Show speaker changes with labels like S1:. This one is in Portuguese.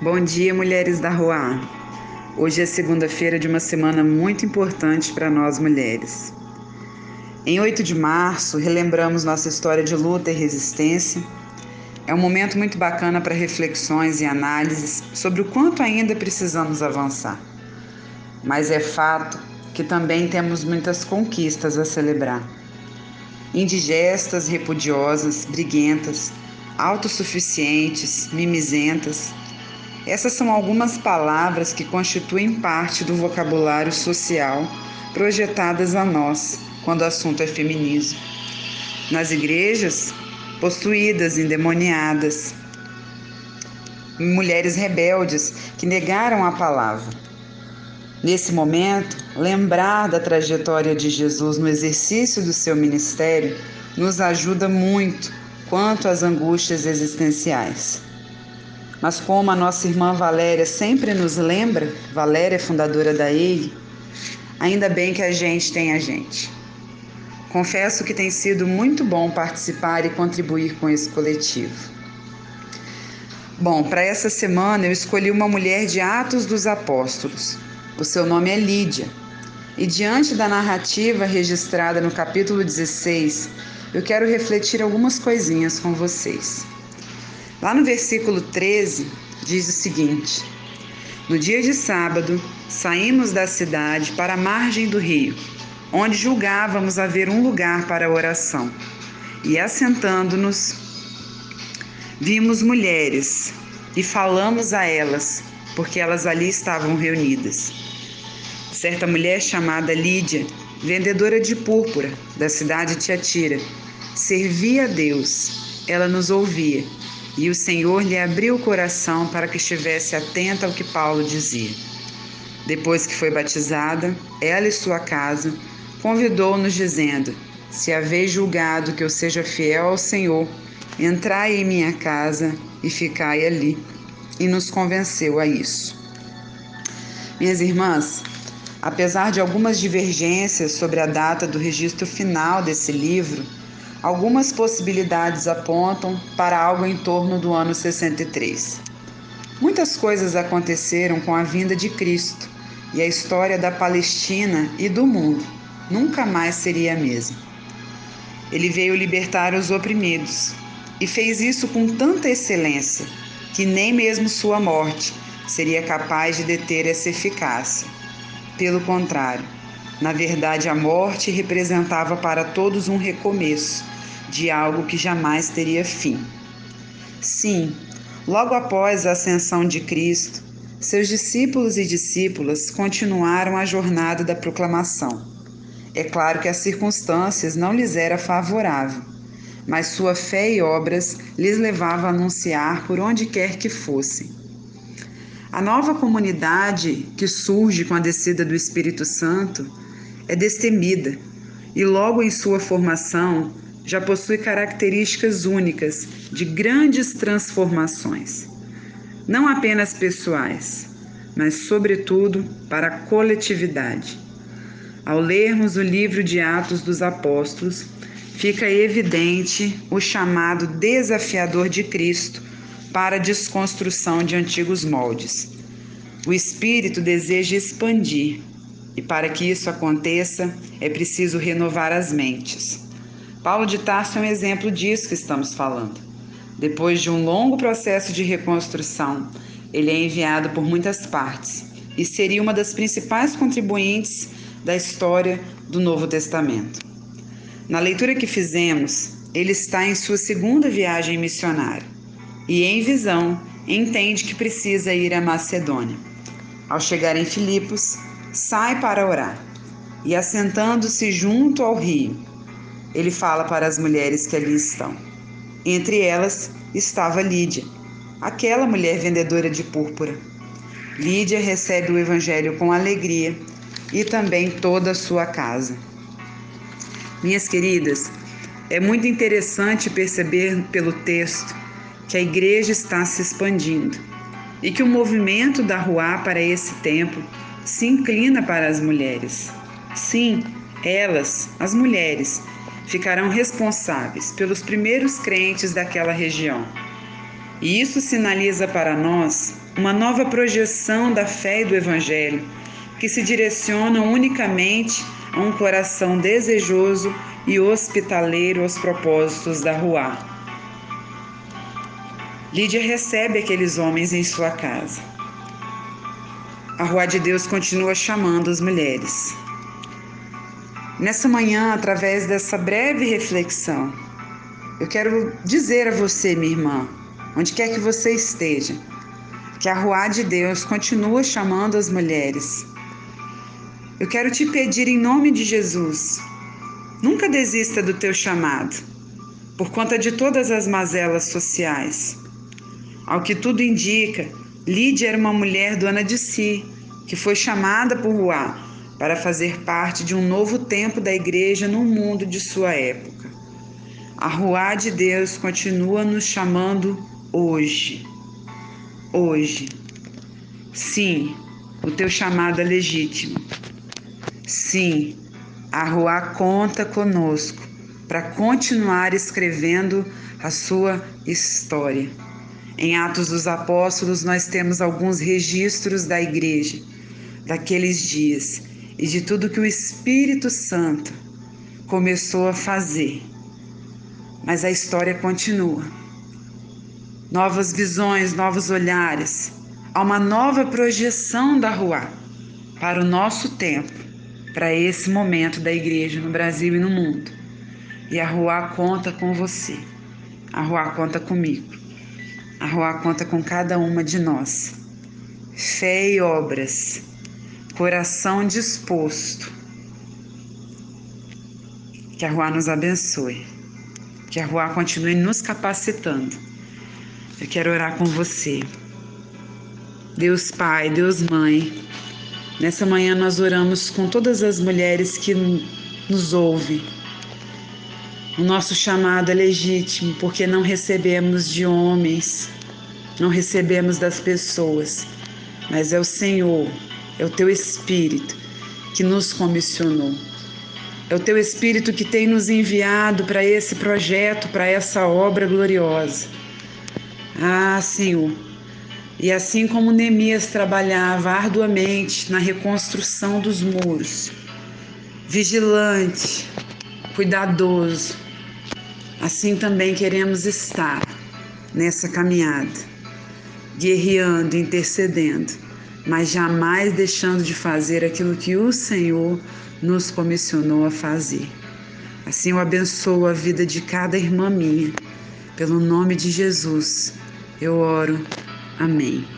S1: Bom dia, mulheres da Rua. Hoje é segunda-feira de uma semana muito importante para nós mulheres. Em 8 de março, relembramos nossa história de luta e resistência. É um momento muito bacana para reflexões e análises sobre o quanto ainda precisamos avançar. Mas é fato que também temos muitas conquistas a celebrar. Indigestas, repudiosas, briguentas, autossuficientes, mimizentas. Essas são algumas palavras que constituem parte do vocabulário social projetadas a nós quando o assunto é feminismo. Nas igrejas, possuídas, endemoniadas, mulheres rebeldes que negaram a palavra. Nesse momento, lembrar da trajetória de Jesus no exercício do seu ministério nos ajuda muito quanto às angústias existenciais. Mas como a nossa irmã Valéria sempre nos lembra, Valéria é fundadora da EIG, ainda bem que a gente tem a gente. Confesso que tem sido muito bom participar e contribuir com esse coletivo. Bom, para essa semana eu escolhi uma mulher de Atos dos Apóstolos. O seu nome é Lídia. E diante da narrativa registrada no capítulo 16, eu quero refletir algumas coisinhas com vocês. Lá no versículo 13, diz o seguinte: No dia de sábado, saímos da cidade para a margem do rio, onde julgávamos haver um lugar para oração. E assentando-nos, vimos mulheres e falamos a elas, porque elas ali estavam reunidas. Certa mulher chamada Lídia vendedora de púrpura da cidade de Tiatira, servia a Deus. Ela nos ouvia e o Senhor lhe abriu o coração para que estivesse atenta ao que Paulo dizia. Depois que foi batizada, ela e sua casa convidou-nos, dizendo: Se haveis julgado que eu seja fiel ao Senhor, entrai em minha casa e ficai ali. E nos convenceu a isso. Minhas irmãs, Apesar de algumas divergências sobre a data do registro final desse livro, algumas possibilidades apontam para algo em torno do ano 63. Muitas coisas aconteceram com a vinda de Cristo e a história da Palestina e do mundo nunca mais seria a mesma. Ele veio libertar os oprimidos e fez isso com tanta excelência que nem mesmo sua morte seria capaz de deter essa eficácia. Pelo contrário, na verdade, a morte representava para todos um recomeço de algo que jamais teria fim. Sim, logo após a ascensão de Cristo, seus discípulos e discípulas continuaram a jornada da proclamação. É claro que as circunstâncias não lhes era favorável, mas sua fé e obras lhes levavam a anunciar por onde quer que fossem a nova comunidade que surge com a descida do Espírito Santo é destemida e, logo em sua formação, já possui características únicas de grandes transformações, não apenas pessoais, mas, sobretudo, para a coletividade. Ao lermos o livro de Atos dos Apóstolos, fica evidente o chamado desafiador de Cristo para a desconstrução de antigos moldes. O espírito deseja expandir, e para que isso aconteça, é preciso renovar as mentes. Paulo de Tarso é um exemplo disso que estamos falando. Depois de um longo processo de reconstrução, ele é enviado por muitas partes e seria uma das principais contribuintes da história do Novo Testamento. Na leitura que fizemos, ele está em sua segunda viagem missionária e, em visão, entende que precisa ir à Macedônia. Ao chegar em Filipos, sai para orar e, assentando-se junto ao rio, ele fala para as mulheres que ali estão. Entre elas estava Lídia, aquela mulher vendedora de púrpura. Lídia recebe o evangelho com alegria e também toda a sua casa. Minhas queridas, é muito interessante perceber pelo texto que a igreja está se expandindo e que o movimento da rua para esse tempo se inclina para as mulheres. Sim, elas, as mulheres, ficarão responsáveis pelos primeiros crentes daquela região. E isso sinaliza para nós uma nova projeção da fé e do Evangelho, que se direcionam unicamente a um coração desejoso e hospitaleiro aos propósitos da Rua. Lídia recebe aqueles homens em sua casa. A Rua de Deus continua chamando as mulheres. Nessa manhã, através dessa breve reflexão, eu quero dizer a você, minha irmã, onde quer que você esteja, que a Rua de Deus continua chamando as mulheres. Eu quero te pedir em nome de Jesus, nunca desista do teu chamado, por conta de todas as mazelas sociais. Ao que tudo indica, Lídia era uma mulher dona de si, que foi chamada por Ruá para fazer parte de um novo tempo da igreja no mundo de sua época. A Ruá de Deus continua nos chamando hoje. Hoje. Sim, o teu chamado é legítimo. Sim, a Ruá conta conosco para continuar escrevendo a sua história. Em Atos dos Apóstolos, nós temos alguns registros da igreja daqueles dias e de tudo que o Espírito Santo começou a fazer. Mas a história continua. Novas visões, novos olhares, há uma nova projeção da rua para o nosso tempo, para esse momento da igreja no Brasil e no mundo. E a rua conta com você. A rua conta comigo. A rua conta com cada uma de nós. Fé e obras coração disposto. Que a Rua nos abençoe. Que a Rua continue nos capacitando. Eu quero orar com você. Deus Pai, Deus Mãe, nessa manhã nós oramos com todas as mulheres que nos ouvem. O nosso chamado é legítimo porque não recebemos de homens, não recebemos das pessoas, mas é o Senhor é o teu Espírito que nos comissionou. É o teu Espírito que tem nos enviado para esse projeto, para essa obra gloriosa. Ah, Senhor. E assim como Neemias trabalhava arduamente na reconstrução dos muros, vigilante, cuidadoso, assim também queremos estar nessa caminhada, guerreando, intercedendo mas jamais deixando de fazer aquilo que o Senhor nos comissionou a fazer. Assim eu abençoo a vida de cada irmã minha. Pelo nome de Jesus, eu oro. Amém.